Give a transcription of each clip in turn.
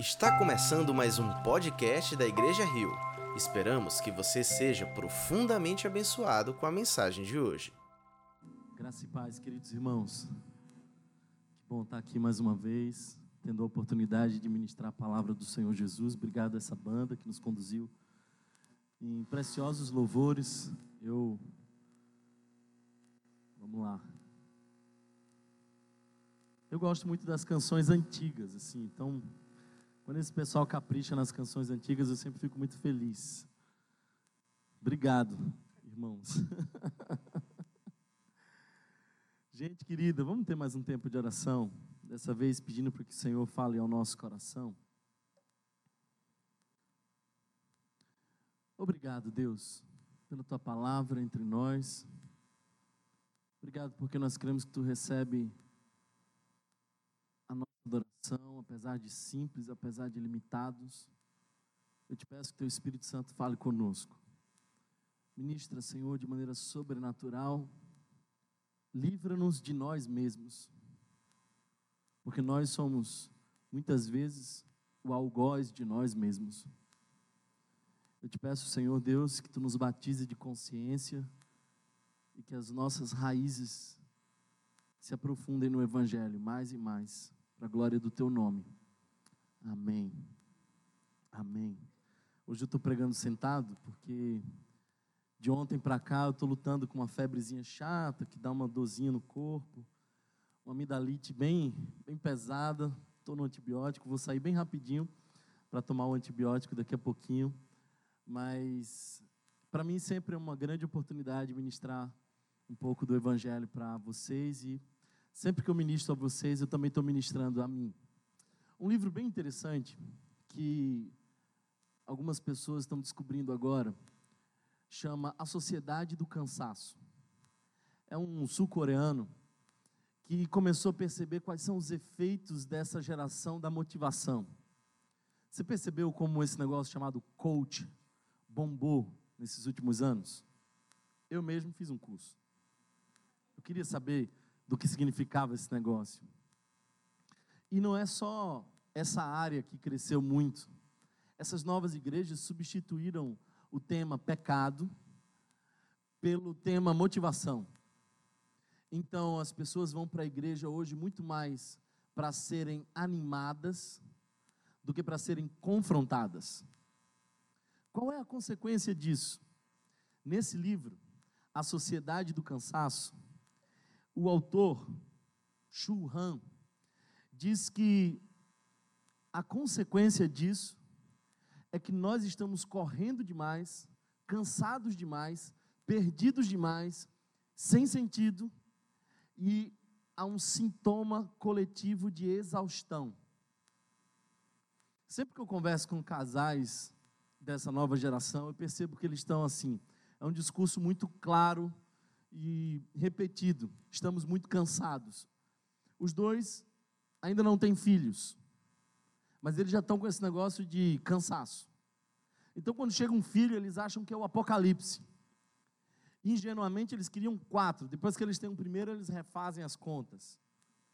Está começando mais um podcast da Igreja Rio. Esperamos que você seja profundamente abençoado com a mensagem de hoje. Graça e paz, queridos irmãos. Que bom estar aqui mais uma vez, tendo a oportunidade de ministrar a palavra do Senhor Jesus. Obrigado a essa banda que nos conduziu em preciosos louvores. Eu. Vamos lá. Eu gosto muito das canções antigas, assim, então quando esse pessoal capricha nas canções antigas, eu sempre fico muito feliz. Obrigado, irmãos. Gente querida, vamos ter mais um tempo de oração. Dessa vez pedindo para que o Senhor fale ao nosso coração. Obrigado, Deus, pela tua palavra entre nós. Obrigado porque nós cremos que tu recebe adoração, apesar de simples, apesar de limitados. Eu te peço que teu Espírito Santo fale conosco. Ministra, Senhor, de maneira sobrenatural. Livra-nos de nós mesmos. Porque nós somos, muitas vezes, o algoz de nós mesmos. Eu te peço, Senhor Deus, que tu nos batize de consciência e que as nossas raízes se aprofundem no Evangelho mais e mais para a glória do teu nome. Amém. Amém. Hoje eu estou pregando sentado porque de ontem para cá eu estou lutando com uma febrezinha chata que dá uma dorzinha no corpo, uma amidalite bem, bem pesada. Estou no antibiótico, vou sair bem rapidinho para tomar o antibiótico daqui a pouquinho. Mas para mim sempre é uma grande oportunidade ministrar um pouco do Evangelho para vocês e Sempre que eu ministro a vocês, eu também estou ministrando a mim. Um livro bem interessante que algumas pessoas estão descobrindo agora chama A Sociedade do Cansaço. É um sul-coreano que começou a perceber quais são os efeitos dessa geração da motivação. Você percebeu como esse negócio chamado coach bombou nesses últimos anos? Eu mesmo fiz um curso. Eu queria saber do que significava esse negócio. E não é só essa área que cresceu muito. Essas novas igrejas substituíram o tema pecado pelo tema motivação. Então, as pessoas vão para a igreja hoje muito mais para serem animadas do que para serem confrontadas. Qual é a consequência disso? Nesse livro, A Sociedade do Cansaço, o autor, Shu Han, diz que a consequência disso é que nós estamos correndo demais, cansados demais, perdidos demais, sem sentido, e há um sintoma coletivo de exaustão. Sempre que eu converso com casais dessa nova geração, eu percebo que eles estão assim. É um discurso muito claro, e repetido. Estamos muito cansados. Os dois ainda não têm filhos, mas eles já estão com esse negócio de cansaço. Então, quando chega um filho, eles acham que é o apocalipse. Ingenuamente, eles queriam quatro. Depois que eles têm um primeiro, eles refazem as contas.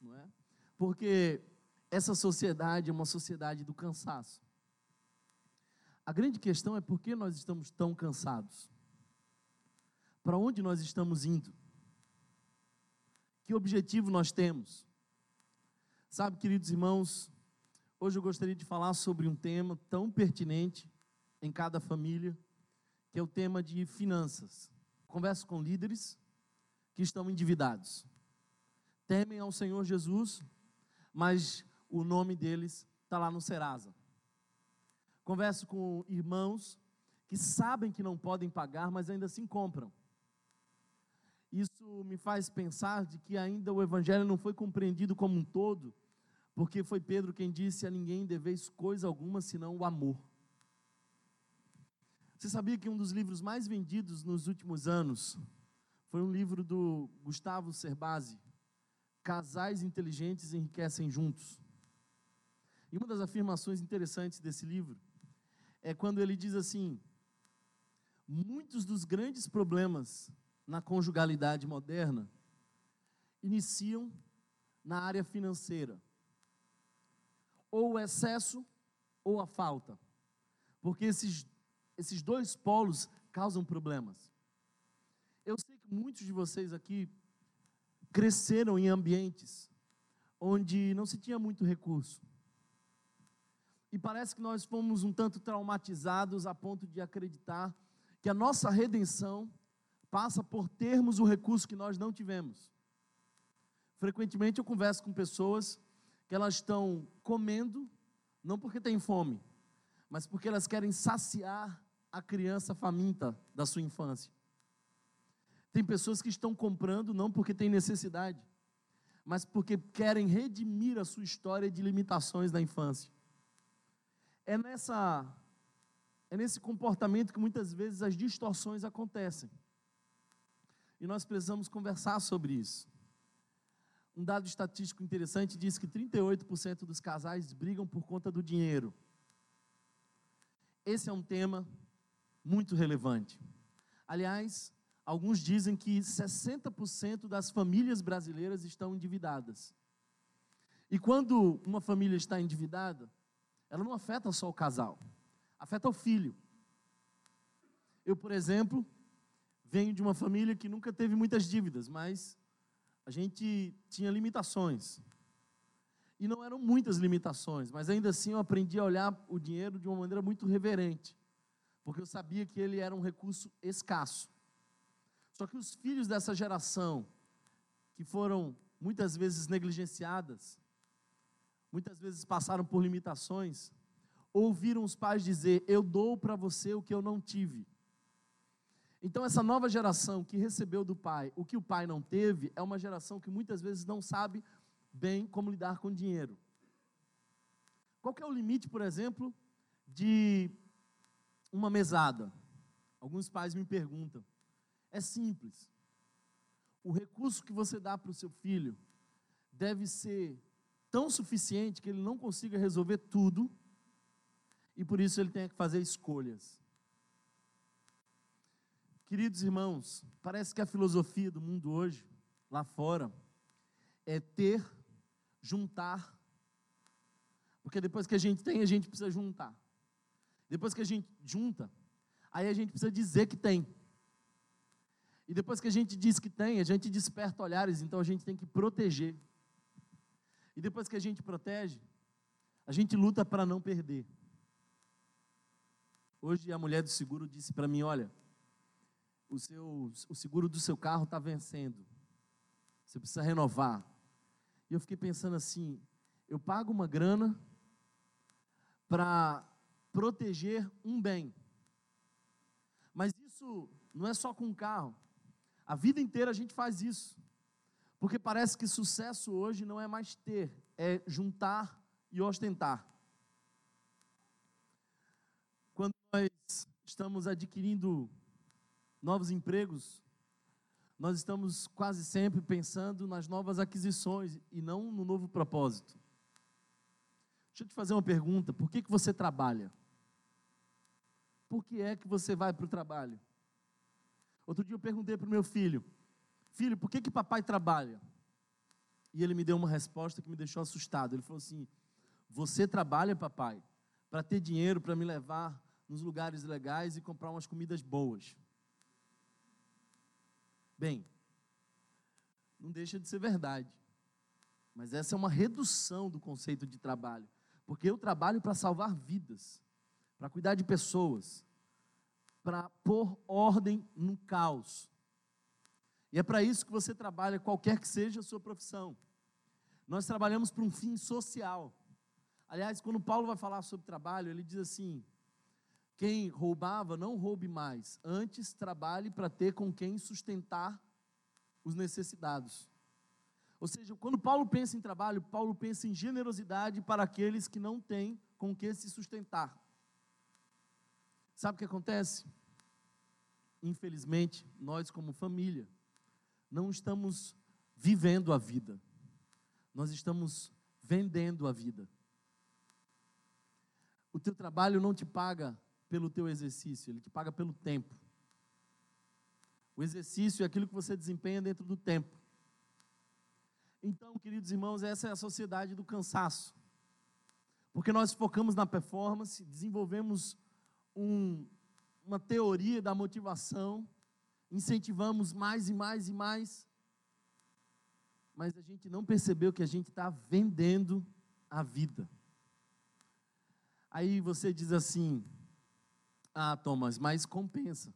Não é? Porque essa sociedade é uma sociedade do cansaço. A grande questão é por que nós estamos tão cansados. Para onde nós estamos indo? Que objetivo nós temos? Sabe, queridos irmãos, hoje eu gostaria de falar sobre um tema tão pertinente em cada família, que é o tema de finanças. Converso com líderes que estão endividados. Temem ao Senhor Jesus, mas o nome deles está lá no Serasa. Converso com irmãos que sabem que não podem pagar, mas ainda assim compram. Isso me faz pensar de que ainda o evangelho não foi compreendido como um todo, porque foi Pedro quem disse a ninguém deveis coisa alguma senão o amor. Você sabia que um dos livros mais vendidos nos últimos anos foi um livro do Gustavo Cerbasi, Casais inteligentes enriquecem juntos. E uma das afirmações interessantes desse livro é quando ele diz assim: muitos dos grandes problemas na conjugalidade moderna iniciam na área financeira. Ou o excesso ou a falta? Porque esses, esses dois polos causam problemas. Eu sei que muitos de vocês aqui cresceram em ambientes onde não se tinha muito recurso. E parece que nós fomos um tanto traumatizados a ponto de acreditar que a nossa redenção passa por termos o recurso que nós não tivemos. Frequentemente eu converso com pessoas que elas estão comendo, não porque têm fome, mas porque elas querem saciar a criança faminta da sua infância. Tem pessoas que estão comprando não porque têm necessidade, mas porque querem redimir a sua história de limitações da infância. É nessa é nesse comportamento que muitas vezes as distorções acontecem. E nós precisamos conversar sobre isso. Um dado estatístico interessante diz que 38% dos casais brigam por conta do dinheiro. Esse é um tema muito relevante. Aliás, alguns dizem que 60% das famílias brasileiras estão endividadas. E quando uma família está endividada, ela não afeta só o casal, afeta o filho. Eu, por exemplo, venho de uma família que nunca teve muitas dívidas, mas a gente tinha limitações. E não eram muitas limitações, mas ainda assim eu aprendi a olhar o dinheiro de uma maneira muito reverente, porque eu sabia que ele era um recurso escasso. Só que os filhos dessa geração, que foram muitas vezes negligenciadas, muitas vezes passaram por limitações, ouviram os pais dizer: Eu dou para você o que eu não tive. Então, essa nova geração que recebeu do pai o que o pai não teve, é uma geração que muitas vezes não sabe bem como lidar com dinheiro. Qual é o limite, por exemplo, de uma mesada? Alguns pais me perguntam. É simples. O recurso que você dá para o seu filho deve ser tão suficiente que ele não consiga resolver tudo e por isso ele tenha que fazer escolhas. Queridos irmãos, parece que a filosofia do mundo hoje, lá fora, é ter, juntar, porque depois que a gente tem, a gente precisa juntar. Depois que a gente junta, aí a gente precisa dizer que tem. E depois que a gente diz que tem, a gente desperta olhares, então a gente tem que proteger. E depois que a gente protege, a gente luta para não perder. Hoje a mulher do seguro disse para mim: Olha, o, seu, o seguro do seu carro está vencendo. Você precisa renovar. E eu fiquei pensando assim: eu pago uma grana para proteger um bem. Mas isso não é só com o carro. A vida inteira a gente faz isso. Porque parece que sucesso hoje não é mais ter, é juntar e ostentar. Quando nós estamos adquirindo novos empregos, nós estamos quase sempre pensando nas novas aquisições e não no novo propósito. Deixa eu te fazer uma pergunta: por que, que você trabalha? Por que é que você vai para o trabalho? Outro dia eu perguntei para o meu filho: Filho, por que, que papai trabalha? E ele me deu uma resposta que me deixou assustado. Ele falou assim: Você trabalha, papai, para ter dinheiro para me levar nos lugares legais e comprar umas comidas boas. Bem, não deixa de ser verdade. Mas essa é uma redução do conceito de trabalho. Porque eu trabalho para salvar vidas, para cuidar de pessoas, para pôr ordem no caos. E é para isso que você trabalha, qualquer que seja a sua profissão. Nós trabalhamos para um fim social. Aliás, quando Paulo vai falar sobre trabalho, ele diz assim: quem roubava, não roube mais, antes trabalhe para ter com quem sustentar os necessitados. Ou seja, quando Paulo pensa em trabalho, Paulo pensa em generosidade para aqueles que não têm com que se sustentar. Sabe o que acontece? Infelizmente, nós, como família, não estamos vivendo a vida, nós estamos vendendo a vida. O teu trabalho não te paga pelo teu exercício, ele te paga pelo tempo. O exercício é aquilo que você desempenha dentro do tempo. Então, queridos irmãos, essa é a sociedade do cansaço. Porque nós focamos na performance, desenvolvemos um, uma teoria da motivação, incentivamos mais e mais e mais, mas a gente não percebeu que a gente está vendendo a vida. Aí você diz assim: Ah, Thomas, mas compensa.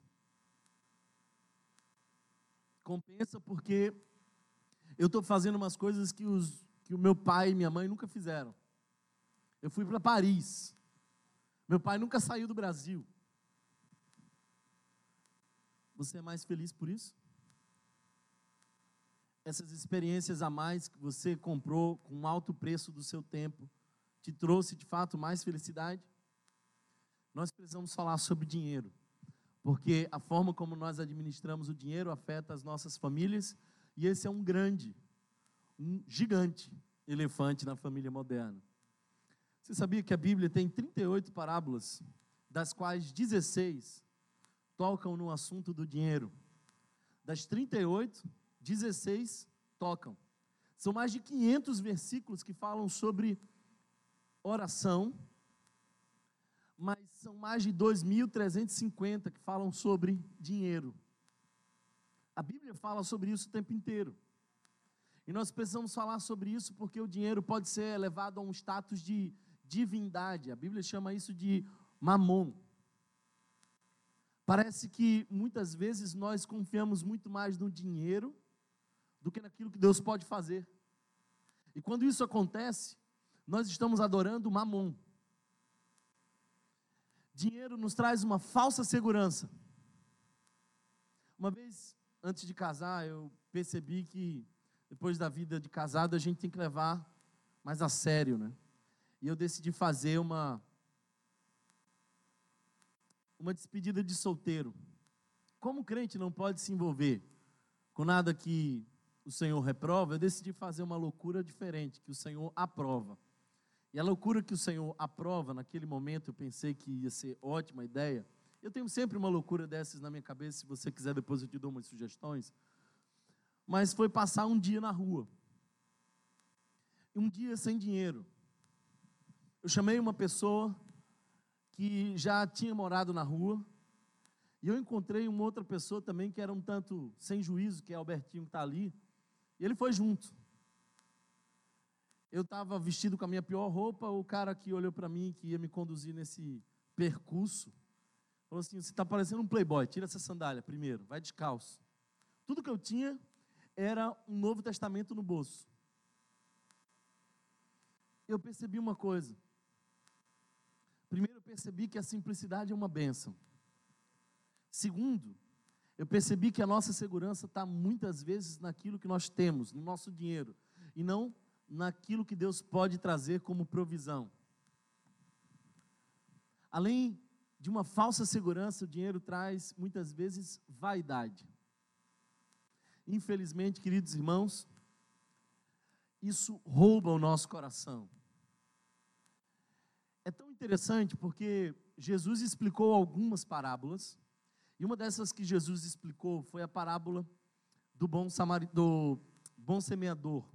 Compensa porque eu estou fazendo umas coisas que, os, que o meu pai e minha mãe nunca fizeram. Eu fui para Paris. Meu pai nunca saiu do Brasil. Você é mais feliz por isso? Essas experiências a mais que você comprou com alto preço do seu tempo te trouxe de fato mais felicidade? Nós precisamos falar sobre dinheiro, porque a forma como nós administramos o dinheiro afeta as nossas famílias e esse é um grande, um gigante elefante na família moderna. Você sabia que a Bíblia tem 38 parábolas, das quais 16 tocam no assunto do dinheiro? Das 38, 16 tocam. São mais de 500 versículos que falam sobre oração, mas são mais de 2.350 que falam sobre dinheiro. A Bíblia fala sobre isso o tempo inteiro. E nós precisamos falar sobre isso porque o dinheiro pode ser elevado a um status de divindade. A Bíblia chama isso de mamon. Parece que muitas vezes nós confiamos muito mais no dinheiro do que naquilo que Deus pode fazer. E quando isso acontece, nós estamos adorando mamon. Dinheiro nos traz uma falsa segurança. Uma vez antes de casar, eu percebi que depois da vida de casado a gente tem que levar mais a sério, né? E eu decidi fazer uma uma despedida de solteiro. Como crente não pode se envolver com nada que o Senhor reprova, eu decidi fazer uma loucura diferente, que o Senhor aprova. E a loucura que o Senhor aprova, naquele momento eu pensei que ia ser ótima ideia. Eu tenho sempre uma loucura dessas na minha cabeça, se você quiser depois eu te dou umas sugestões. Mas foi passar um dia na rua. Um dia sem dinheiro. Eu chamei uma pessoa que já tinha morado na rua, e eu encontrei uma outra pessoa também que era um tanto sem juízo, que é Albertinho que está ali, e ele foi junto. Eu estava vestido com a minha pior roupa, o cara que olhou para mim, que ia me conduzir nesse percurso, falou assim: Você está parecendo um playboy, tira essa sandália primeiro, vai descalço. Tudo que eu tinha era um Novo Testamento no bolso. Eu percebi uma coisa. Primeiro, eu percebi que a simplicidade é uma bênção. Segundo, eu percebi que a nossa segurança está muitas vezes naquilo que nós temos, no nosso dinheiro, e não naquilo que Deus pode trazer como provisão. Além de uma falsa segurança, o dinheiro traz muitas vezes vaidade. Infelizmente, queridos irmãos, isso rouba o nosso coração. É tão interessante porque Jesus explicou algumas parábolas, e uma dessas que Jesus explicou foi a parábola do bom, samari, do bom semeador,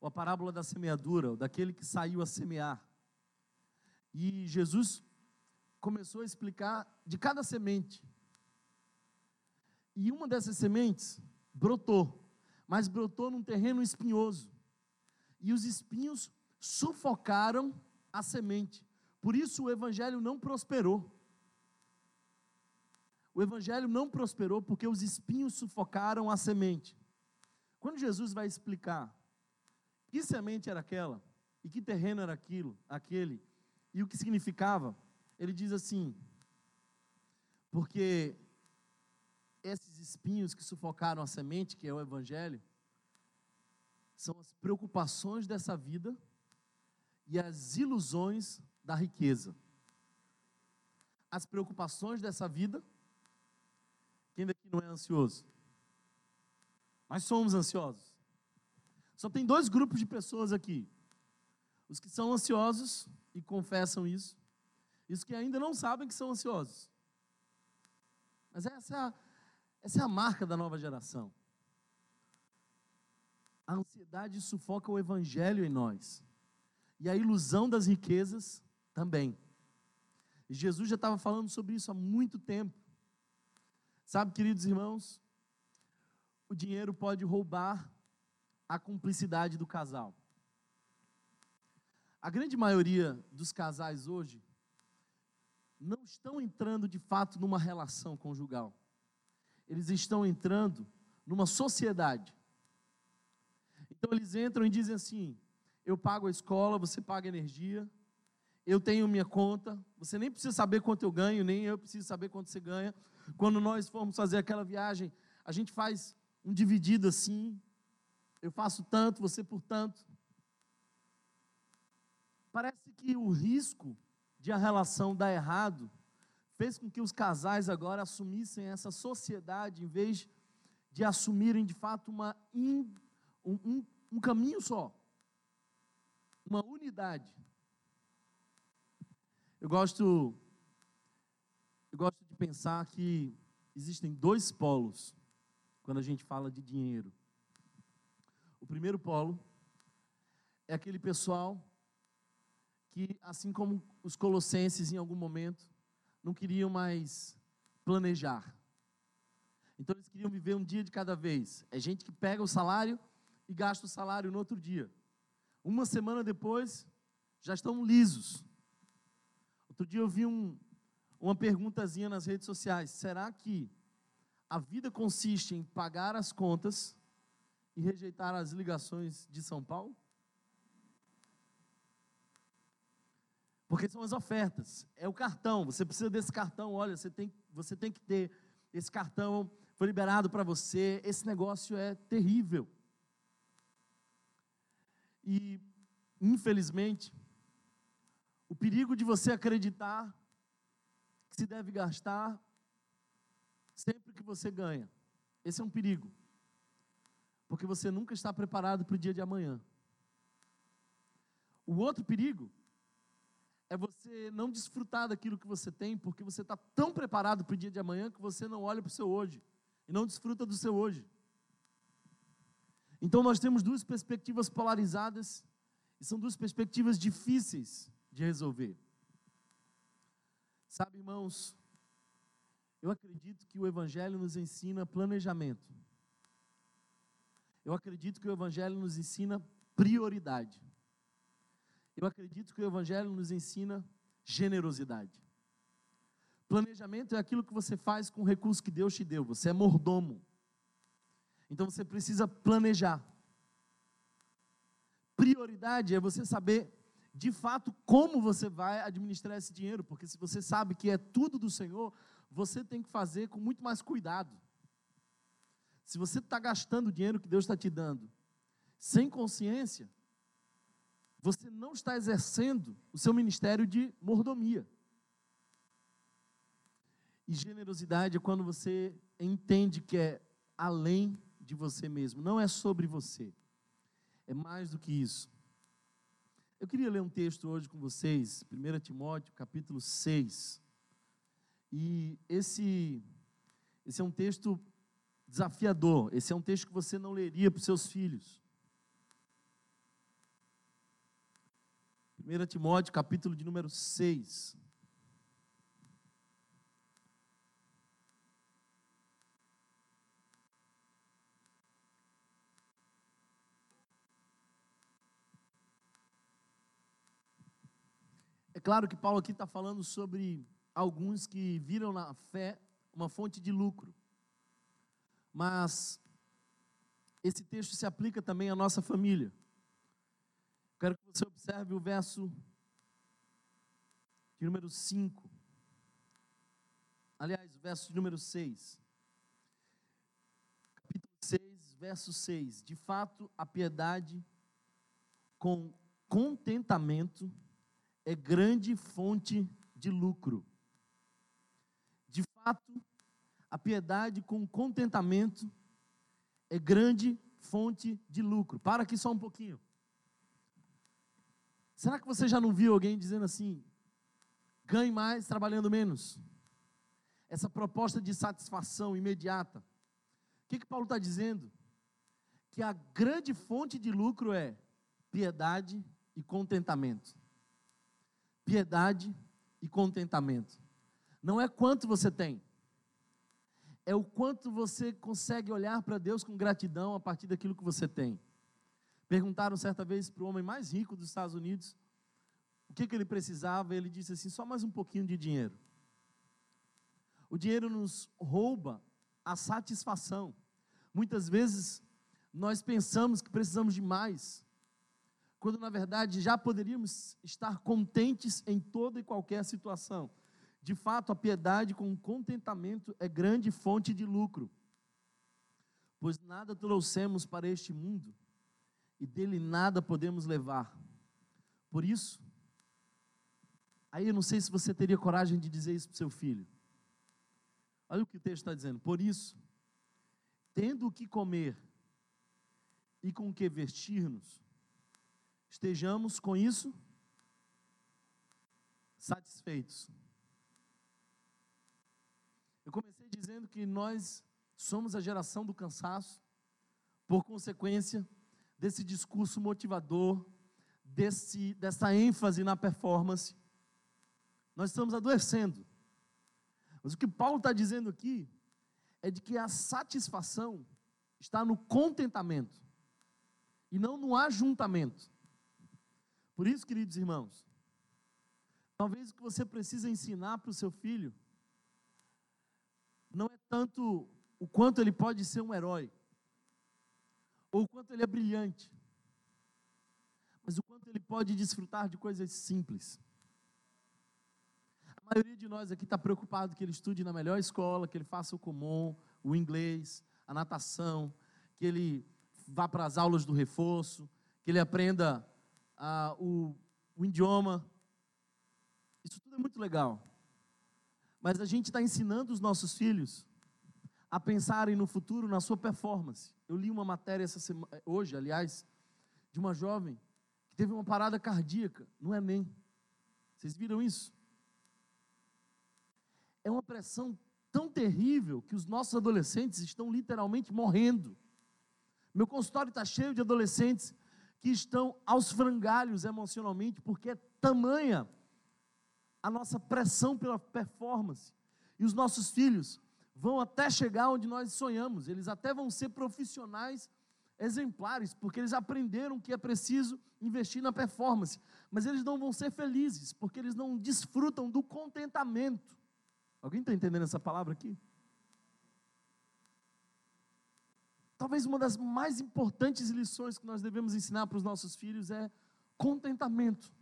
ou a parábola da semeadura, daquele que saiu a semear. E Jesus começou a explicar de cada semente. E uma dessas sementes brotou, mas brotou num terreno espinhoso. E os espinhos sufocaram a semente. Por isso o evangelho não prosperou. O evangelho não prosperou porque os espinhos sufocaram a semente. Quando Jesus vai explicar que semente era aquela e que terreno era aquilo, aquele e o que significava, ele diz assim: porque esses espinhos que sufocaram a semente, que é o evangelho, são as preocupações dessa vida e as ilusões da riqueza. As preocupações dessa vida. Quem daqui não é ansioso? Nós somos ansiosos. Só tem dois grupos de pessoas aqui: os que são ansiosos e confessam isso, e os que ainda não sabem que são ansiosos. Mas essa é a, essa é a marca da nova geração. A ansiedade sufoca o evangelho em nós. e a ilusão das riquezas também. E Jesus já estava falando sobre isso há muito tempo. Sabe, queridos irmãos, o dinheiro pode roubar a cumplicidade do casal. A grande maioria dos casais hoje não estão entrando de fato numa relação conjugal. Eles estão entrando numa sociedade. Então eles entram e dizem assim: eu pago a escola, você paga a energia, eu tenho minha conta, você nem precisa saber quanto eu ganho, nem eu preciso saber quanto você ganha. Quando nós formos fazer aquela viagem, a gente faz um dividido assim, eu faço tanto, você por tanto. Parece que o risco de a relação dar errado fez com que os casais agora assumissem essa sociedade em vez de assumirem de fato uma in, um, um, um caminho só, uma unidade. Eu gosto, eu gosto de pensar que existem dois polos quando a gente fala de dinheiro. Primeiro polo é aquele pessoal que, assim como os colossenses em algum momento, não queriam mais planejar. Então eles queriam viver um dia de cada vez. É gente que pega o salário e gasta o salário no outro dia. Uma semana depois, já estão lisos. Outro dia eu vi um, uma perguntazinha nas redes sociais: será que a vida consiste em pagar as contas e rejeitar as ligações de São Paulo? Porque são as ofertas, é o cartão. Você precisa desse cartão. Olha, você tem, você tem que ter esse cartão. Foi liberado para você. Esse negócio é terrível. E, infelizmente, o perigo de você acreditar que se deve gastar sempre que você ganha. Esse é um perigo. Porque você nunca está preparado para o dia de amanhã. O outro perigo é você não desfrutar daquilo que você tem, porque você está tão preparado para o dia de amanhã que você não olha para o seu hoje e não desfruta do seu hoje. Então nós temos duas perspectivas polarizadas e são duas perspectivas difíceis de resolver. Sabe, irmãos, eu acredito que o Evangelho nos ensina planejamento. Eu acredito que o Evangelho nos ensina prioridade. Eu acredito que o Evangelho nos ensina generosidade. Planejamento é aquilo que você faz com o recurso que Deus te deu. Você é mordomo. Então você precisa planejar. Prioridade é você saber de fato como você vai administrar esse dinheiro, porque se você sabe que é tudo do Senhor, você tem que fazer com muito mais cuidado. Se você está gastando o dinheiro que Deus está te dando sem consciência, você não está exercendo o seu ministério de mordomia. E generosidade é quando você entende que é além de você mesmo, não é sobre você, é mais do que isso. Eu queria ler um texto hoje com vocês, 1 Timóteo, capítulo 6. E esse, esse é um texto desafiador, esse é um texto que você não leria para os seus filhos. 1 Timóteo, capítulo de número 6. É claro que Paulo aqui está falando sobre alguns que viram na fé uma fonte de lucro. Mas esse texto se aplica também à nossa família. Quero que você observe o verso de número 5. Aliás, o verso de número 6. Capítulo 6, verso 6. De fato, a piedade com contentamento é grande fonte de lucro. De fato, a piedade com contentamento é grande fonte de lucro. Para aqui só um pouquinho. Será que você já não viu alguém dizendo assim: ganhe mais trabalhando menos? Essa proposta de satisfação imediata. O que, que Paulo está dizendo? Que a grande fonte de lucro é piedade e contentamento. Piedade e contentamento. Não é quanto você tem, é o quanto você consegue olhar para Deus com gratidão a partir daquilo que você tem. Perguntaram certa vez para o homem mais rico dos Estados Unidos o que, que ele precisava, ele disse assim: só mais um pouquinho de dinheiro. O dinheiro nos rouba a satisfação. Muitas vezes nós pensamos que precisamos de mais, quando na verdade já poderíamos estar contentes em toda e qualquer situação. De fato, a piedade com contentamento é grande fonte de lucro, pois nada trouxemos para este mundo e dele nada podemos levar. Por isso, aí eu não sei se você teria coragem de dizer isso para seu filho. Olha o que o texto está dizendo. Por isso, tendo o que comer e com o que vestir-nos, estejamos com isso satisfeitos. Eu comecei dizendo que nós somos a geração do cansaço, por consequência desse discurso motivador, desse, dessa ênfase na performance. Nós estamos adoecendo. Mas o que Paulo está dizendo aqui é de que a satisfação está no contentamento e não no ajuntamento. Por isso, queridos irmãos, talvez o que você precisa ensinar para o seu filho não é tanto o quanto ele pode ser um herói, ou o quanto ele é brilhante, mas o quanto ele pode desfrutar de coisas simples. A maioria de nós aqui está preocupado que ele estude na melhor escola, que ele faça o comum, o inglês, a natação, que ele vá para as aulas do reforço, que ele aprenda ah, o, o idioma. Isso tudo é muito legal. Mas a gente está ensinando os nossos filhos a pensarem no futuro, na sua performance. Eu li uma matéria essa semana, hoje, aliás, de uma jovem que teve uma parada cardíaca no Enem. Vocês viram isso? É uma pressão tão terrível que os nossos adolescentes estão literalmente morrendo. Meu consultório está cheio de adolescentes que estão aos frangalhos emocionalmente, porque é tamanha a nossa pressão pela performance. E os nossos filhos vão até chegar onde nós sonhamos, eles até vão ser profissionais exemplares, porque eles aprenderam que é preciso investir na performance, mas eles não vão ser felizes, porque eles não desfrutam do contentamento. Alguém está entendendo essa palavra aqui? Talvez uma das mais importantes lições que nós devemos ensinar para os nossos filhos é contentamento.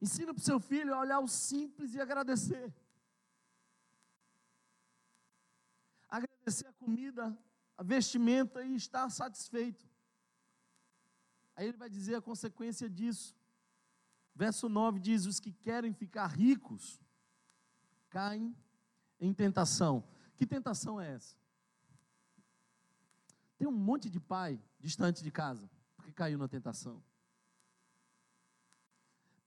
Ensina para o seu filho a olhar o simples e agradecer. Agradecer a comida, a vestimenta e estar satisfeito. Aí ele vai dizer a consequência disso. Verso 9 diz: Os que querem ficar ricos caem em tentação. Que tentação é essa? Tem um monte de pai distante de casa, porque caiu na tentação.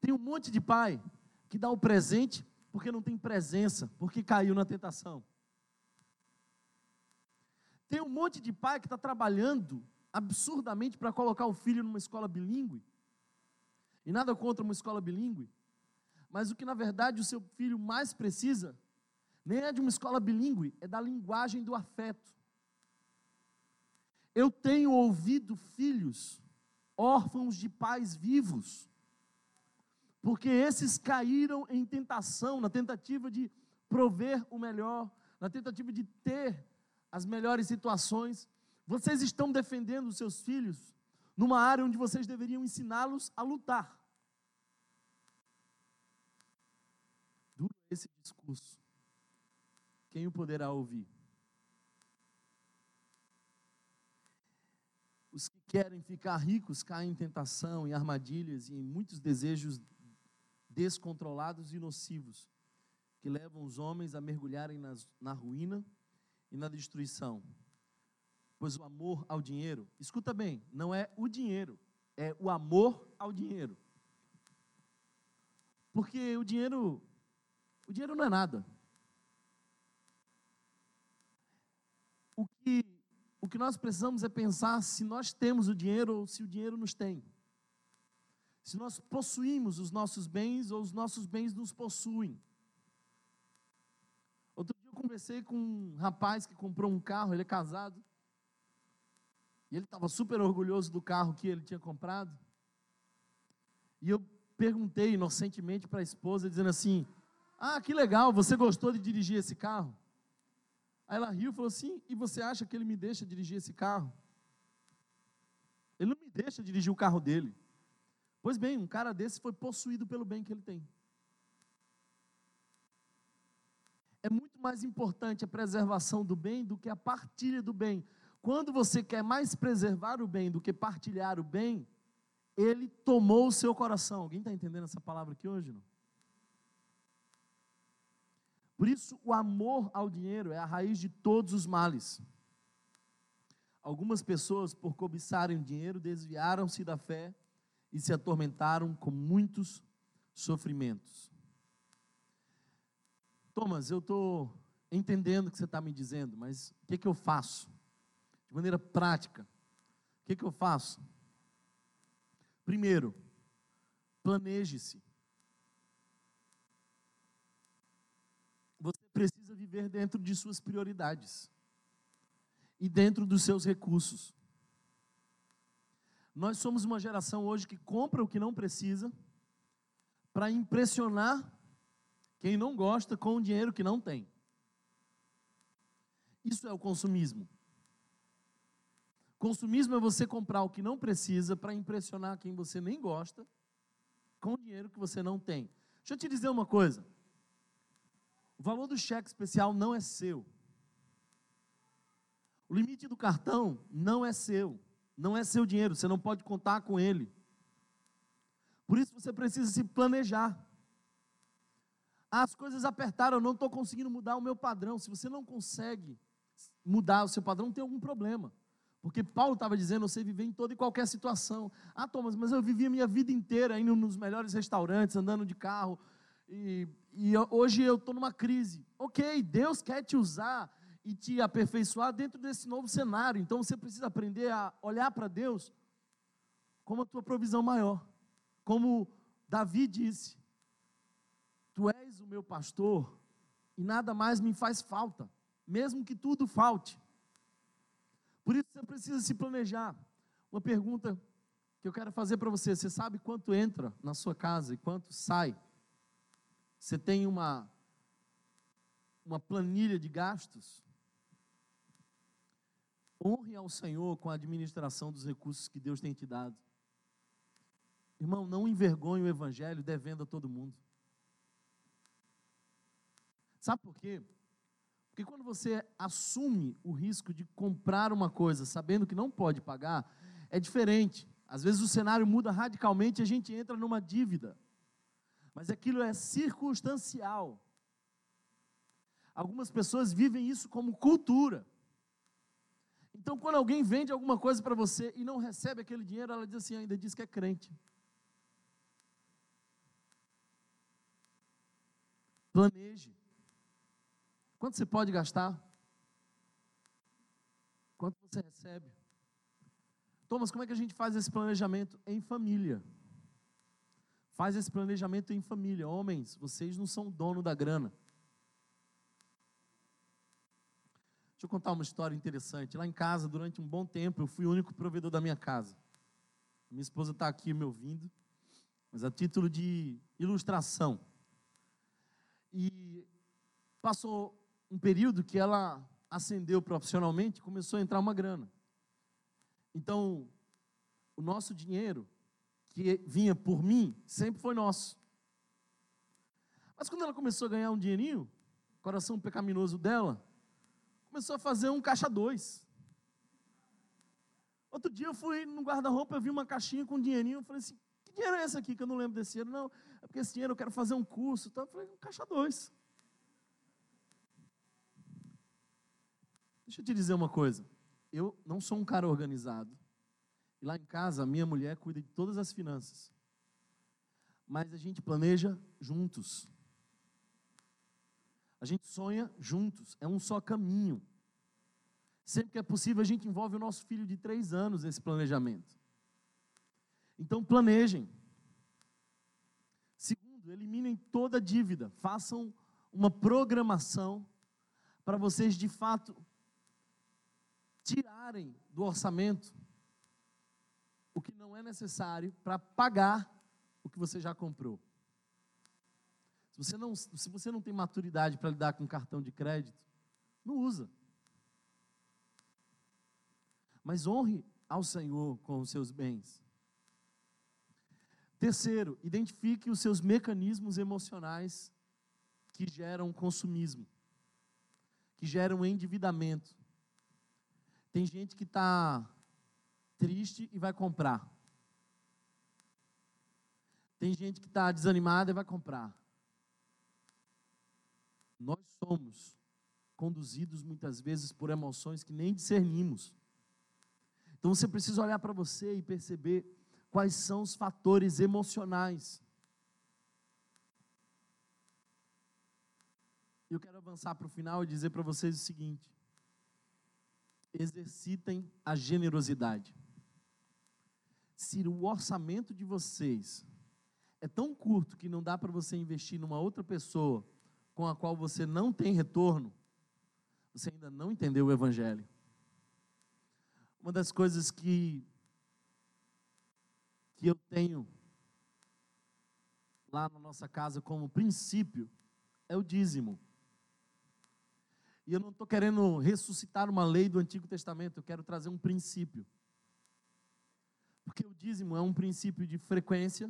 Tem um monte de pai que dá o presente porque não tem presença, porque caiu na tentação. Tem um monte de pai que está trabalhando absurdamente para colocar o filho numa escola bilíngue. E nada contra uma escola bilíngue. Mas o que na verdade o seu filho mais precisa, nem é de uma escola bilíngue, é da linguagem do afeto. Eu tenho ouvido filhos órfãos de pais vivos porque esses caíram em tentação, na tentativa de prover o melhor, na tentativa de ter as melhores situações. Vocês estão defendendo os seus filhos numa área onde vocês deveriam ensiná-los a lutar. Duro esse discurso. Quem o poderá ouvir? Os que querem ficar ricos caem em tentação, em armadilhas e em muitos desejos descontrolados e nocivos, que levam os homens a mergulharem nas, na ruína e na destruição. Pois o amor ao dinheiro, escuta bem, não é o dinheiro, é o amor ao dinheiro. Porque o dinheiro, o dinheiro não é nada. O que, o que nós precisamos é pensar se nós temos o dinheiro ou se o dinheiro nos tem. Se nós possuímos os nossos bens ou os nossos bens nos possuem. Outro dia eu conversei com um rapaz que comprou um carro, ele é casado, e ele estava super orgulhoso do carro que ele tinha comprado. E eu perguntei inocentemente para a esposa, dizendo assim: Ah, que legal, você gostou de dirigir esse carro? Aí ela riu e falou assim: E você acha que ele me deixa dirigir esse carro? Ele não me deixa dirigir o carro dele. Pois bem, um cara desse foi possuído pelo bem que ele tem. É muito mais importante a preservação do bem do que a partilha do bem. Quando você quer mais preservar o bem do que partilhar o bem, ele tomou o seu coração. Alguém está entendendo essa palavra aqui hoje? Não? Por isso, o amor ao dinheiro é a raiz de todos os males. Algumas pessoas, por cobiçarem o dinheiro, desviaram-se da fé e se atormentaram com muitos sofrimentos. Thomas, eu estou entendendo o que você está me dizendo, mas o que, que eu faço? De maneira prática, o que, que eu faço? Primeiro, planeje-se. Você precisa viver dentro de suas prioridades e dentro dos seus recursos. Nós somos uma geração hoje que compra o que não precisa para impressionar quem não gosta com o dinheiro que não tem. Isso é o consumismo. Consumismo é você comprar o que não precisa para impressionar quem você nem gosta com o dinheiro que você não tem. Deixa eu te dizer uma coisa. O valor do cheque especial não é seu. O limite do cartão não é seu, não é seu dinheiro, você não pode contar com ele. Por isso você precisa se planejar. As coisas apertaram, eu não estou conseguindo mudar o meu padrão. Se você não consegue mudar o seu padrão, tem algum problema. Porque Paulo estava dizendo, você viver em toda e qualquer situação. Ah, Thomas, mas eu vivi a minha vida inteira indo nos melhores restaurantes, andando de carro, e, e hoje eu estou numa crise. Ok, Deus quer te usar e te aperfeiçoar dentro desse novo cenário. Então você precisa aprender a olhar para Deus como a tua provisão maior. Como Davi disse: Tu és o meu pastor e nada mais me faz falta, mesmo que tudo falte. Por isso você precisa se planejar. Uma pergunta que eu quero fazer para você: você sabe quanto entra na sua casa e quanto sai? Você tem uma uma planilha de gastos? Honre ao Senhor com a administração dos recursos que Deus tem te dado. Irmão, não envergonhe o Evangelho devendo a todo mundo. Sabe por quê? Porque quando você assume o risco de comprar uma coisa sabendo que não pode pagar, é diferente. Às vezes o cenário muda radicalmente e a gente entra numa dívida. Mas aquilo é circunstancial. Algumas pessoas vivem isso como cultura. Então, quando alguém vende alguma coisa para você e não recebe aquele dinheiro, ela diz assim: ainda diz que é crente. Planeje. Quanto você pode gastar? Quanto você recebe? Thomas, como é que a gente faz esse planejamento? Em família. Faz esse planejamento em família. Homens, vocês não são dono da grana. Deixa eu contar uma história interessante. Lá em casa, durante um bom tempo, eu fui o único provedor da minha casa. Minha esposa está aqui me ouvindo, mas a título de ilustração. E passou um período que ela ascendeu profissionalmente, começou a entrar uma grana. Então, o nosso dinheiro que vinha por mim sempre foi nosso. Mas quando ela começou a ganhar um dinheirinho, coração pecaminoso dela, começou a fazer um caixa dois. Outro dia eu fui no guarda-roupa, eu vi uma caixinha com um dinheirinho, eu falei assim, que dinheiro é esse aqui que eu não lembro desse dinheiro? Não, é porque esse dinheiro eu quero fazer um curso. Então eu falei, um caixa dois. Deixa eu te dizer uma coisa. Eu não sou um cara organizado. E lá em casa, a minha mulher cuida de todas as finanças. Mas a gente planeja juntos. A gente sonha juntos, é um só caminho. Sempre que é possível, a gente envolve o nosso filho de três anos nesse planejamento. Então, planejem. tudo, eliminem toda dívida, façam uma programação para vocês de fato tirarem do orçamento o que não é necessário para pagar o que você já comprou. Se você não, se você não tem maturidade para lidar com cartão de crédito, não usa. Mas honre ao Senhor com os seus bens. Terceiro, identifique os seus mecanismos emocionais que geram consumismo, que geram endividamento. Tem gente que está triste e vai comprar. Tem gente que está desanimada e vai comprar. Nós somos conduzidos muitas vezes por emoções que nem discernimos. Então você precisa olhar para você e perceber quais são os fatores emocionais. Eu quero avançar para o final e dizer para vocês o seguinte: exercitem a generosidade. Se o orçamento de vocês é tão curto que não dá para você investir numa outra pessoa com a qual você não tem retorno, você ainda não entendeu o Evangelho. Uma das coisas que, que eu tenho lá na nossa casa como princípio é o dízimo. E eu não estou querendo ressuscitar uma lei do Antigo Testamento, eu quero trazer um princípio. Porque o dízimo é um princípio de frequência,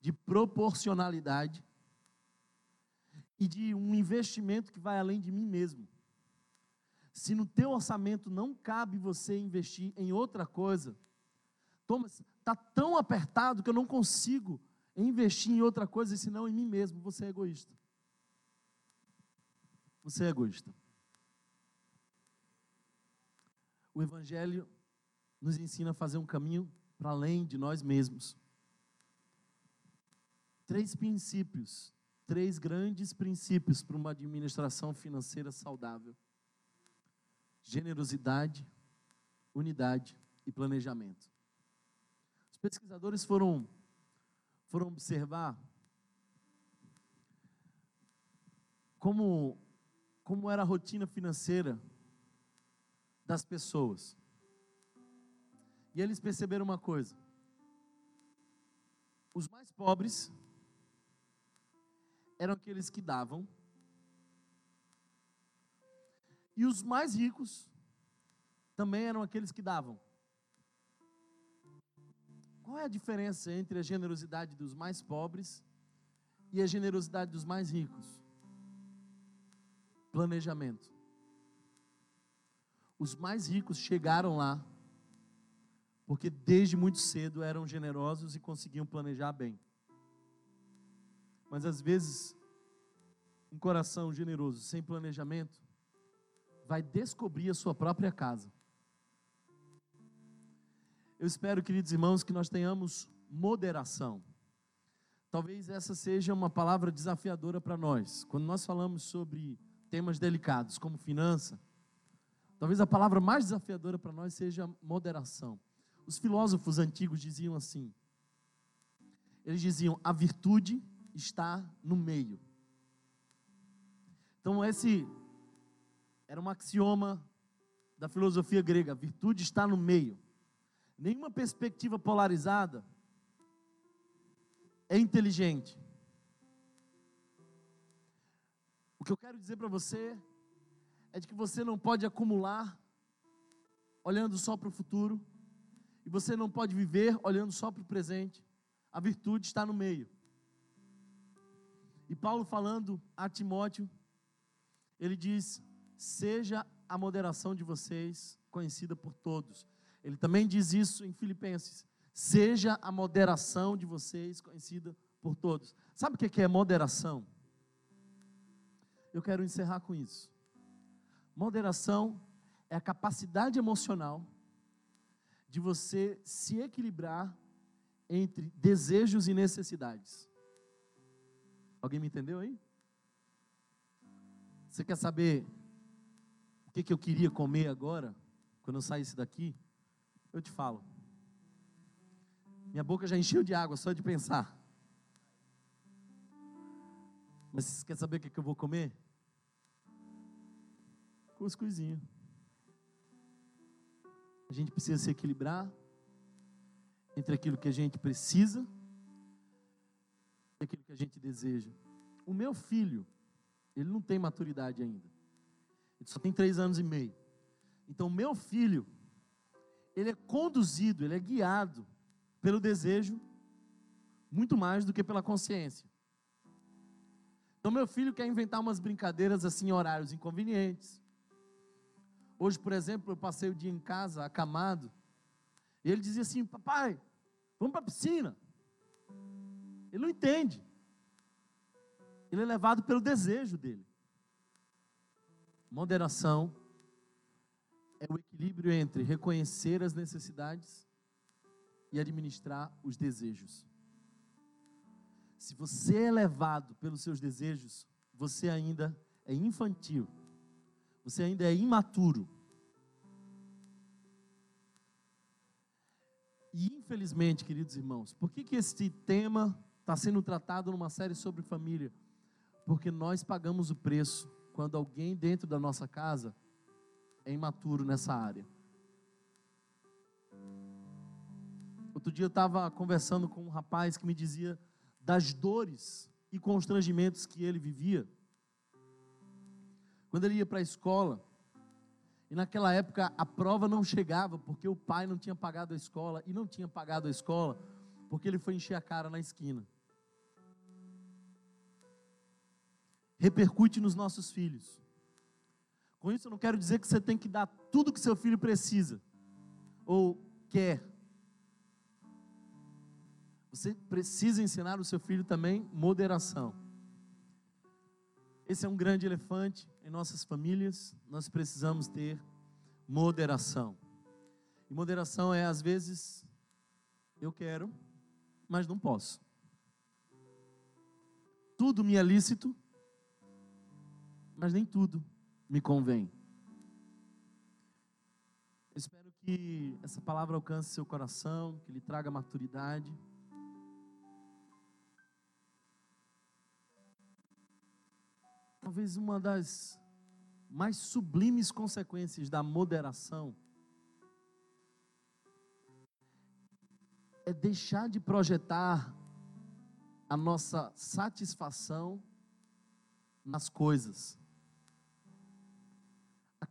de proporcionalidade e de um investimento que vai além de mim mesmo. Se no teu orçamento não cabe você investir em outra coisa, Thomas, está tão apertado que eu não consigo investir em outra coisa senão em mim mesmo. Você é egoísta. Você é egoísta. O Evangelho nos ensina a fazer um caminho para além de nós mesmos. Três princípios, três grandes princípios para uma administração financeira saudável: generosidade, unidade e planejamento. Os pesquisadores foram, foram observar como, como era a rotina financeira das pessoas. E eles perceberam uma coisa: os mais pobres eram aqueles que davam, e os mais ricos também eram aqueles que davam. Qual é a diferença entre a generosidade dos mais pobres e a generosidade dos mais ricos? Planejamento. Os mais ricos chegaram lá porque desde muito cedo eram generosos e conseguiam planejar bem. Mas às vezes, um coração generoso sem planejamento vai descobrir a sua própria casa. Eu espero, queridos irmãos, que nós tenhamos moderação. Talvez essa seja uma palavra desafiadora para nós. Quando nós falamos sobre temas delicados, como finança, talvez a palavra mais desafiadora para nós seja moderação. Os filósofos antigos diziam assim: eles diziam, a virtude está no meio. Então, esse era um axioma da filosofia grega: virtude está no meio. Nenhuma perspectiva polarizada é inteligente. O que eu quero dizer para você é de que você não pode acumular olhando só para o futuro e você não pode viver olhando só para o presente. A virtude está no meio. E Paulo falando a Timóteo, ele diz: seja a moderação de vocês conhecida por todos. Ele também diz isso em Filipenses: seja a moderação de vocês conhecida por todos. Sabe o que é moderação? Eu quero encerrar com isso. Moderação é a capacidade emocional de você se equilibrar entre desejos e necessidades. Alguém me entendeu aí? Você quer saber o que, que eu queria comer agora, quando eu saísse daqui? Eu te falo. Minha boca já encheu de água só de pensar. Mas quer saber o que, que eu vou comer? Cuscuzinho. A gente precisa se equilibrar entre aquilo que a gente precisa aquilo que a gente deseja. O meu filho, ele não tem maturidade ainda. Ele só tem três anos e meio. Então, meu filho, ele é conduzido, ele é guiado pelo desejo muito mais do que pela consciência. Então, meu filho quer inventar umas brincadeiras assim horários inconvenientes. Hoje, por exemplo, eu passei o dia em casa, acamado, e ele dizia assim: Papai, vamos para a piscina. Ele não entende. Ele é levado pelo desejo dele. Moderação é o equilíbrio entre reconhecer as necessidades e administrar os desejos. Se você é levado pelos seus desejos, você ainda é infantil. Você ainda é imaturo. E infelizmente, queridos irmãos, por que, que este tema está sendo tratado numa série sobre família? Porque nós pagamos o preço quando alguém dentro da nossa casa é imaturo nessa área. Outro dia eu estava conversando com um rapaz que me dizia das dores e constrangimentos que ele vivia. Quando ele ia para a escola, e naquela época a prova não chegava porque o pai não tinha pagado a escola e não tinha pagado a escola porque ele foi encher a cara na esquina. Repercute nos nossos filhos. Com isso eu não quero dizer que você tem que dar tudo que seu filho precisa ou quer. Você precisa ensinar o seu filho também moderação. Esse é um grande elefante em nossas famílias. Nós precisamos ter moderação. E moderação é, às vezes, eu quero, mas não posso. Tudo me é lícito, mas nem tudo me convém. espero que essa palavra alcance seu coração, que lhe traga maturidade. talvez uma das mais sublimes consequências da moderação é deixar de projetar a nossa satisfação nas coisas.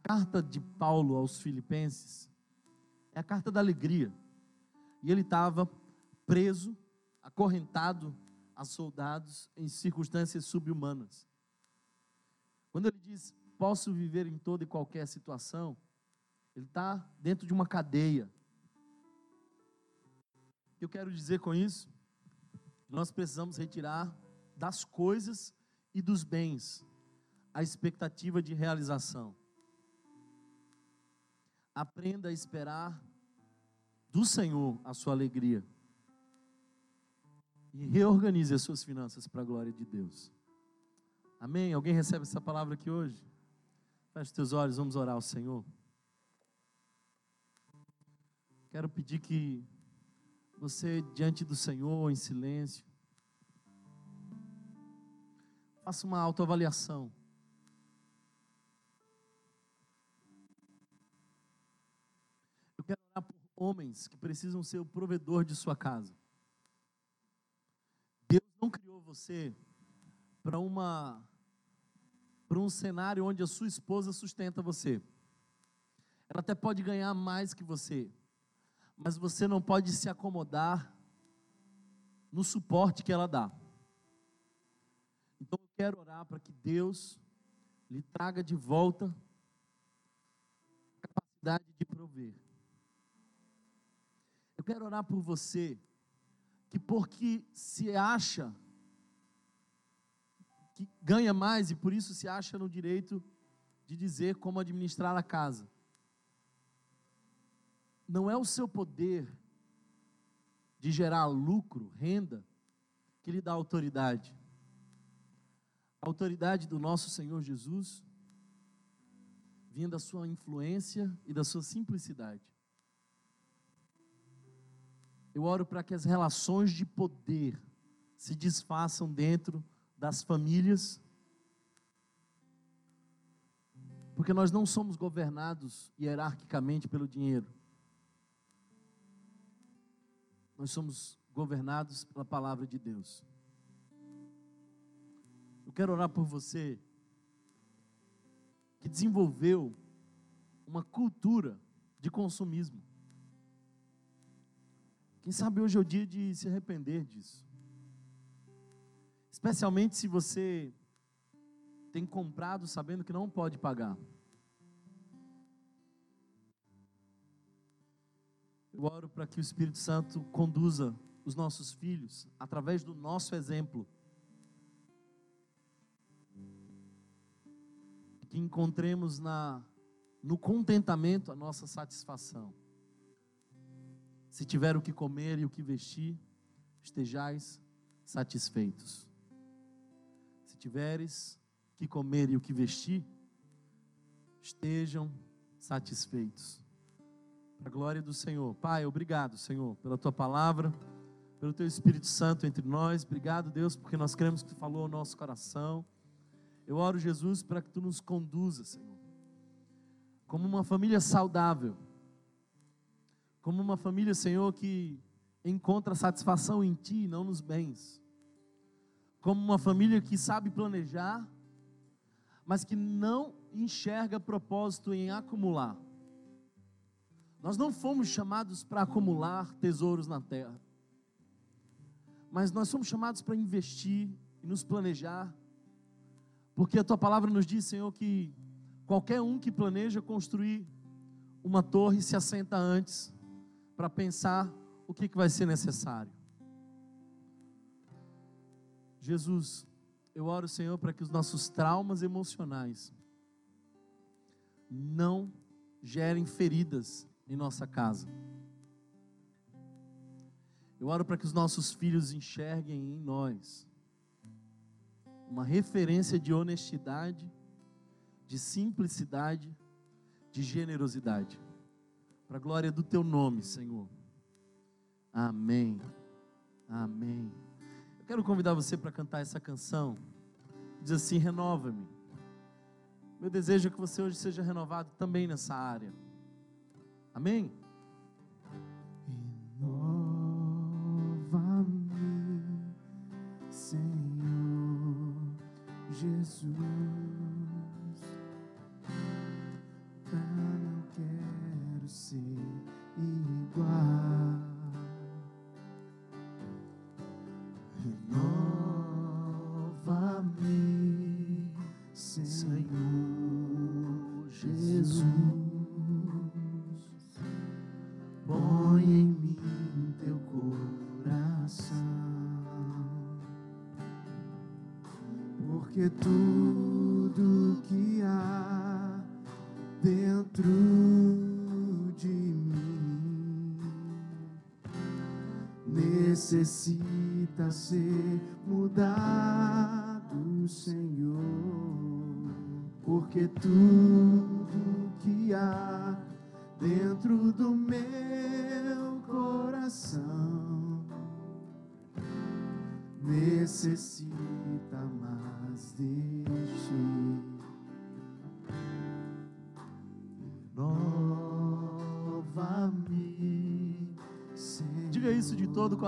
Carta de Paulo aos Filipenses é a carta da alegria. E ele estava preso, acorrentado a soldados em circunstâncias subhumanas. Quando ele diz posso viver em toda e qualquer situação, ele está dentro de uma cadeia. Eu quero dizer com isso? Nós precisamos retirar das coisas e dos bens a expectativa de realização. Aprenda a esperar do Senhor a sua alegria. E reorganize as suas finanças para a glória de Deus. Amém? Alguém recebe essa palavra aqui hoje? Feche teus olhos, vamos orar ao Senhor. Quero pedir que você, diante do Senhor, em silêncio, faça uma autoavaliação. Eu quero orar por homens que precisam ser o provedor de sua casa. Deus não criou você para uma para um cenário onde a sua esposa sustenta você. Ela até pode ganhar mais que você, mas você não pode se acomodar no suporte que ela dá. Então eu quero orar para que Deus lhe traga de volta a capacidade de prover. Quero orar por você que porque se acha que ganha mais e por isso se acha no direito de dizer como administrar a casa. Não é o seu poder de gerar lucro, renda, que lhe dá autoridade. A autoridade do nosso Senhor Jesus vinha da sua influência e da sua simplicidade. Eu oro para que as relações de poder se desfaçam dentro das famílias, porque nós não somos governados hierarquicamente pelo dinheiro. Nós somos governados pela palavra de Deus. Eu quero orar por você que desenvolveu uma cultura de consumismo. Quem sabe hoje é o dia de se arrepender disso. Especialmente se você tem comprado sabendo que não pode pagar. Eu oro para que o Espírito Santo conduza os nossos filhos através do nosso exemplo. Que encontremos na no contentamento a nossa satisfação. Se tiver o que comer e o que vestir, estejais satisfeitos. Se tiveres que comer e o que vestir, estejam satisfeitos. Para a glória do Senhor. Pai, obrigado, Senhor, pela tua palavra, pelo teu Espírito Santo entre nós. Obrigado, Deus, porque nós cremos que tu falou ao nosso coração. Eu oro, Jesus, para que tu nos conduza, Senhor, como uma família saudável, como uma família, Senhor, que encontra satisfação em ti e não nos bens, como uma família que sabe planejar, mas que não enxerga propósito em acumular. Nós não fomos chamados para acumular tesouros na terra, mas nós somos chamados para investir e nos planejar, porque a tua palavra nos diz, Senhor, que qualquer um que planeja construir uma torre se assenta antes para pensar o que, que vai ser necessário. Jesus, eu oro, Senhor, para que os nossos traumas emocionais não gerem feridas em nossa casa. Eu oro para que os nossos filhos enxerguem em nós uma referência de honestidade, de simplicidade, de generosidade. Para a glória do teu nome, Senhor. Amém. Amém. Eu quero convidar você para cantar essa canção. Diz assim: renova-me. Meu desejo é que você hoje seja renovado também nessa área. Amém? Renova-me, Senhor Jesus.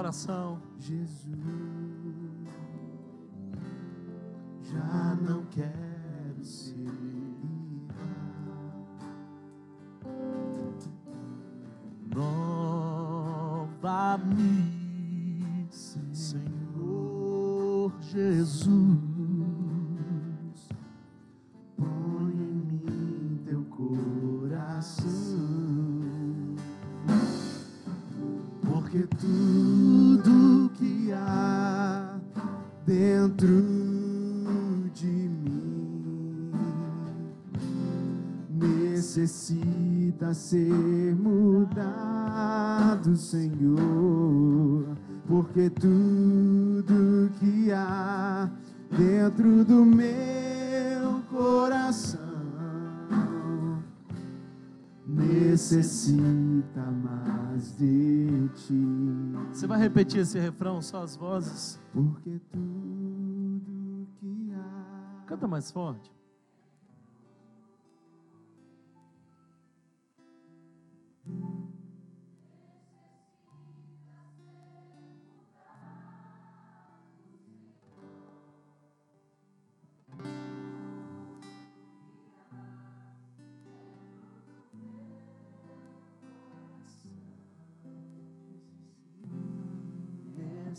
Coração. Jesus. Já não quero ser. Nova-me, ser mudado, Senhor, porque tudo que há dentro do meu coração necessita mais de ti, Você vai repetir esse refrão, só as vozes. porque tudo que há. Canta mais forte.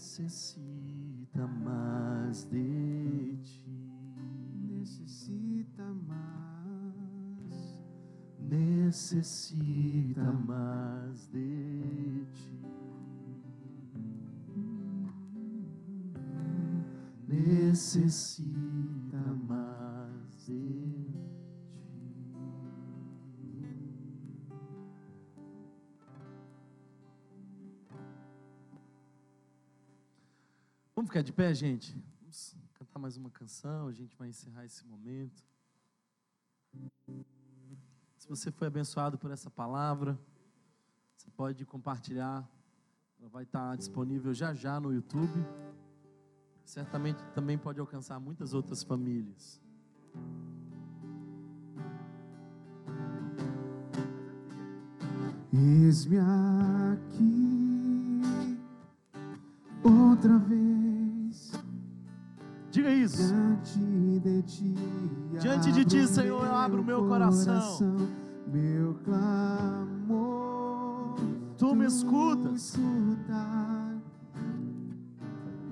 Necessita mais de ti. Necessita mais. Necessita mais de ti. Necessita Vamos ficar de pé, gente? Vamos cantar mais uma canção, a gente vai encerrar esse momento. Se você foi abençoado por essa palavra, você pode compartilhar. Ela vai estar disponível já já no YouTube. Certamente também pode alcançar muitas outras famílias. Eis-me aqui outra vez de ti. Diante de ti, Senhor, eu abro meu coração. Meu clamor. Tu me escutas. escutas.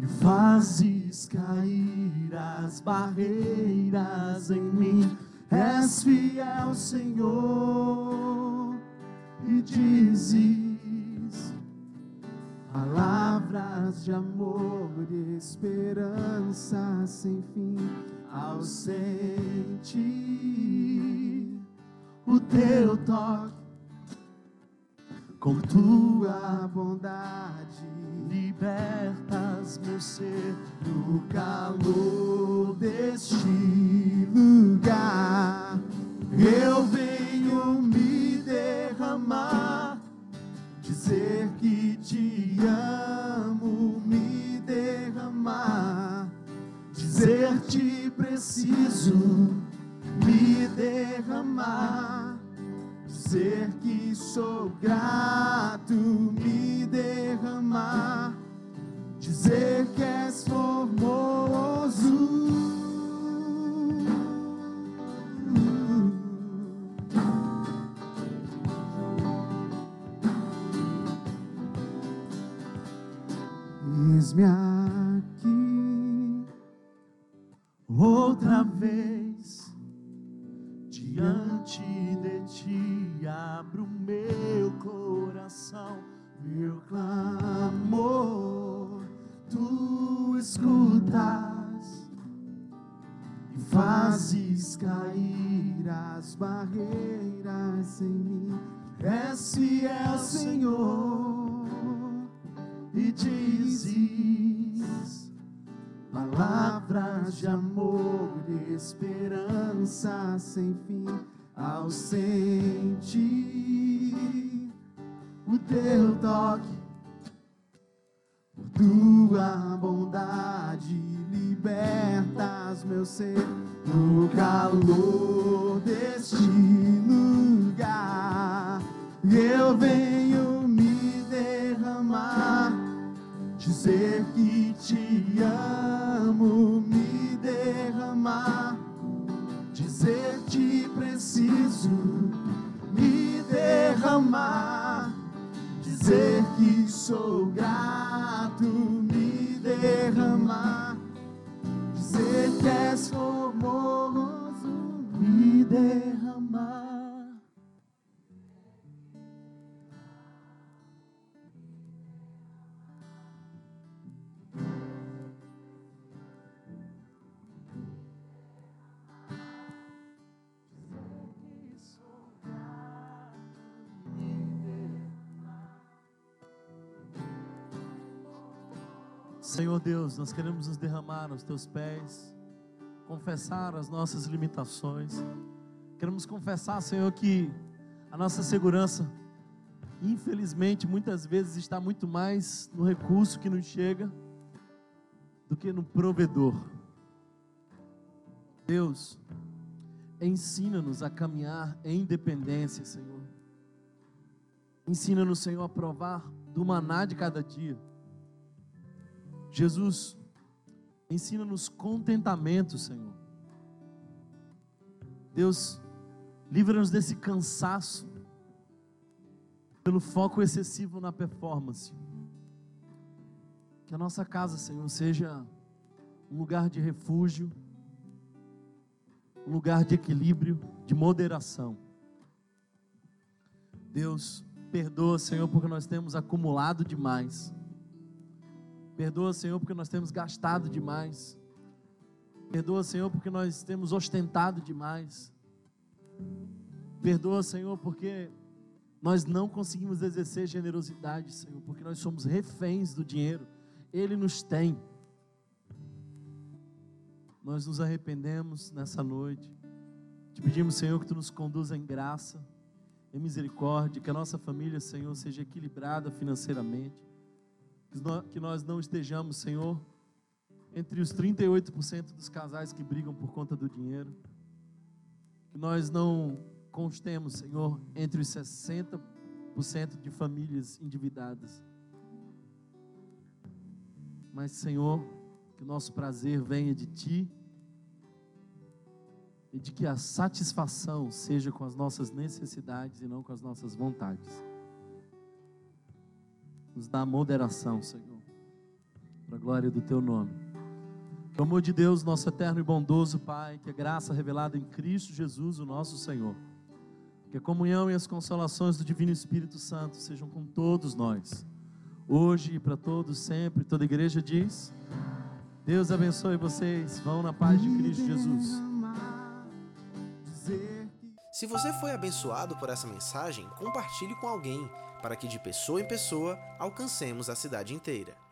E fazes cair as barreiras em mim. És fiel, Senhor, e dizes palavras de amor e esperança sem fim ao sentir o teu toque Com tua bondade libertas meu ser. no calor deste lugar. Eu venho sou grato, sem fim ao sentir o teu toque, por tua bondade libertas meu ser no calor deste lugar. Eu venho me derramar, dizer que te amo, me derramar, dizer te preciso, me derramar dizer que sou grato, me derramar, dizer que és formoso, me derramar. Senhor Deus, nós queremos nos derramar aos teus pés, confessar as nossas limitações. Queremos confessar, Senhor, que a nossa segurança, infelizmente, muitas vezes está muito mais no recurso que nos chega do que no provedor. Deus, ensina-nos a caminhar em dependência, Senhor. Ensina-nos, Senhor, a provar do maná de cada dia. Jesus, ensina-nos contentamento, Senhor. Deus, livra-nos desse cansaço pelo foco excessivo na performance. Que a nossa casa, Senhor, seja um lugar de refúgio, um lugar de equilíbrio, de moderação. Deus, perdoa, Senhor, porque nós temos acumulado demais. Perdoa, Senhor, porque nós temos gastado demais. Perdoa, Senhor, porque nós temos ostentado demais. Perdoa, Senhor, porque nós não conseguimos exercer generosidade, Senhor, porque nós somos reféns do dinheiro. Ele nos tem. Nós nos arrependemos nessa noite. Te pedimos, Senhor, que tu nos conduza em graça, em misericórdia, que a nossa família, Senhor, seja equilibrada financeiramente. Que nós não estejamos, Senhor, entre os 38% dos casais que brigam por conta do dinheiro. Que nós não constemos, Senhor, entre os 60% de famílias endividadas. Mas, Senhor, que o nosso prazer venha de Ti e de que a satisfação seja com as nossas necessidades e não com as nossas vontades. Nos dá moderação, Senhor, para a glória do Teu nome. Que o amor de Deus, nosso eterno e bondoso Pai, que a graça revelada em Cristo Jesus, o nosso Senhor, que a comunhão e as consolações do Divino Espírito Santo sejam com todos nós, hoje e para todos sempre. Toda igreja diz: Deus abençoe vocês. Vão na paz de Cristo Jesus. Se você foi abençoado por essa mensagem, compartilhe com alguém, para que de pessoa em pessoa alcancemos a cidade inteira.